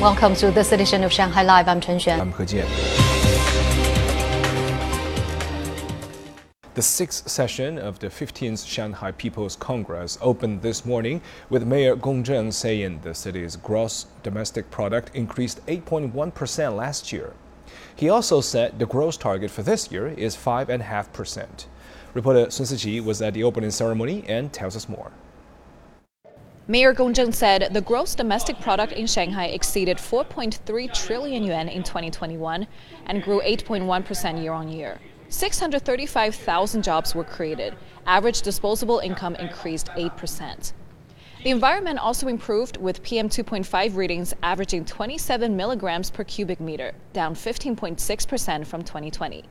Welcome to this edition of Shanghai Live. I'm Chen Xuan. I'm He Jian. The sixth session of the 15th Shanghai People's Congress opened this morning with Mayor Gong Zheng saying the city's gross domestic product increased 8.1% last year. He also said the growth target for this year is 5.5%. Reporter Sun Siqi was at the opening ceremony and tells us more. Mayor Gong Zheng said the gross domestic product in Shanghai exceeded 4.3 trillion yuan in 2021 and grew 8.1% year on year. 635,000 jobs were created. Average disposable income increased 8%. The environment also improved with PM 2.5 readings averaging 27 milligrams per cubic meter, down 15.6% from 2020.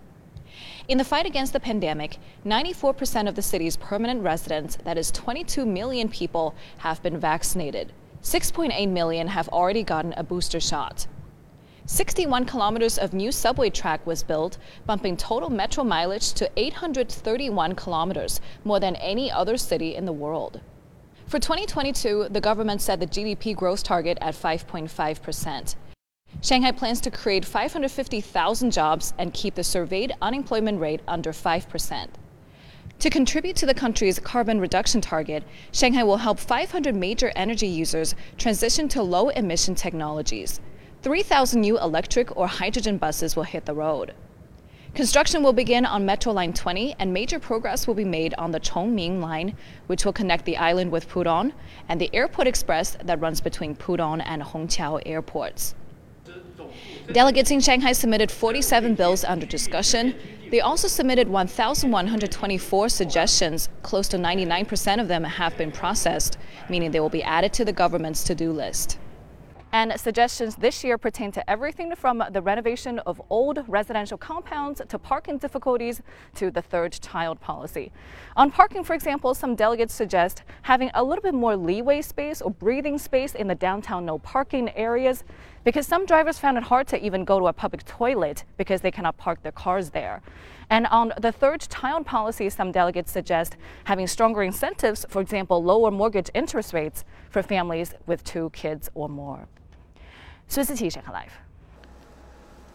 In the fight against the pandemic, 94% of the city's permanent residents, that is 22 million people, have been vaccinated. 6.8 million have already gotten a booster shot. 61 kilometers of new subway track was built, bumping total metro mileage to 831 kilometers, more than any other city in the world. For 2022, the government set the GDP growth target at 5.5 percent. Shanghai plans to create 550,000 jobs and keep the surveyed unemployment rate under 5 percent. To contribute to the country's carbon reduction target, Shanghai will help 500 major energy users transition to low emission technologies. 3,000 new electric or hydrogen buses will hit the road. Construction will begin on Metro Line 20, and major progress will be made on the Chongming Line, which will connect the island with Pudong, and the Airport Express that runs between Pudong and Hongqiao airports. Delegates in Shanghai submitted 47 bills under discussion. They also submitted 1,124 suggestions. Close to 99% of them have been processed, meaning they will be added to the government's to do list. And suggestions this year pertain to everything from the renovation of old residential compounds to parking difficulties to the third child policy. On parking, for example, some delegates suggest having a little bit more leeway space or breathing space in the downtown no parking areas because some drivers found it hard to even go to a public toilet because they cannot park their cars there. And on the third child policy, some delegates suggest having stronger incentives, for example, lower mortgage interest rates for families with two kids or more. Live.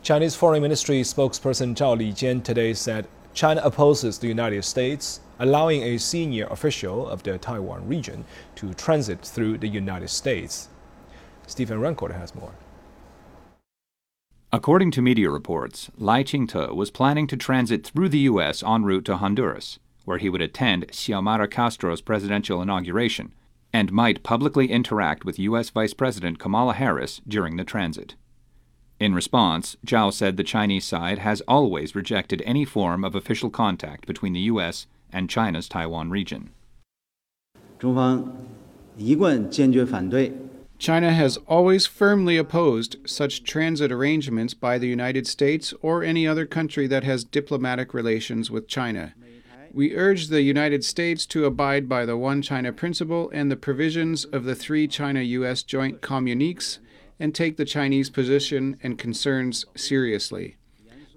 Chinese Foreign Ministry spokesperson Zhao Lijian today said China opposes the United States allowing a senior official of the Taiwan region to transit through the United States. Stephen Rancourt has more. According to media reports, Lai Ching-te was planning to transit through the U.S. en route to Honduras, where he would attend Xiomara Castro's presidential inauguration and might publicly interact with U.S. Vice President Kamala Harris during the transit. In response, Zhao said the Chinese side has always rejected any form of official contact between the U.S. and China's Taiwan region. China has always firmly opposed such transit arrangements by the United States or any other country that has diplomatic relations with China. We urge the United States to abide by the One China principle and the provisions of the three China U.S. joint communiques and take the Chinese position and concerns seriously.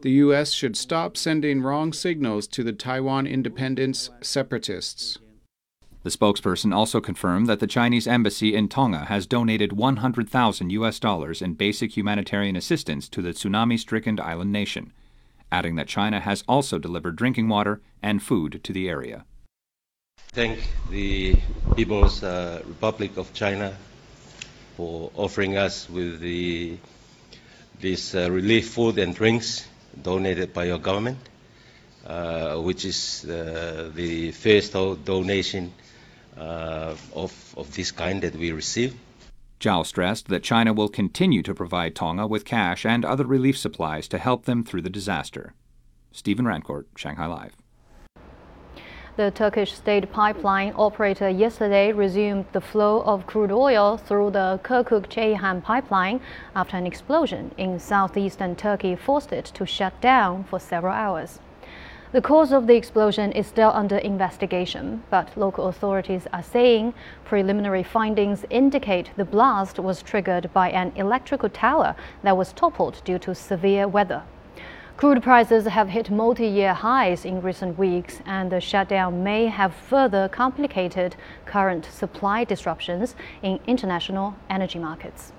The U.S. should stop sending wrong signals to the Taiwan independence separatists. The spokesperson also confirmed that the Chinese embassy in Tonga has donated 100,000 US dollars in basic humanitarian assistance to the tsunami stricken island nation adding that China has also delivered drinking water and food to the area. Thank the People's uh, Republic of China for offering us with the, this uh, relief food and drinks donated by your government, uh, which is uh, the first donation uh, of, of this kind that we received. Zhao stressed that China will continue to provide Tonga with cash and other relief supplies to help them through the disaster. Stephen Rancourt, Shanghai Live. The Turkish state pipeline operator yesterday resumed the flow of crude oil through the Kirkuk-Ceyhan pipeline after an explosion in southeastern Turkey forced it to shut down for several hours. The cause of the explosion is still under investigation, but local authorities are saying preliminary findings indicate the blast was triggered by an electrical tower that was toppled due to severe weather. Crude prices have hit multi-year highs in recent weeks, and the shutdown may have further complicated current supply disruptions in international energy markets.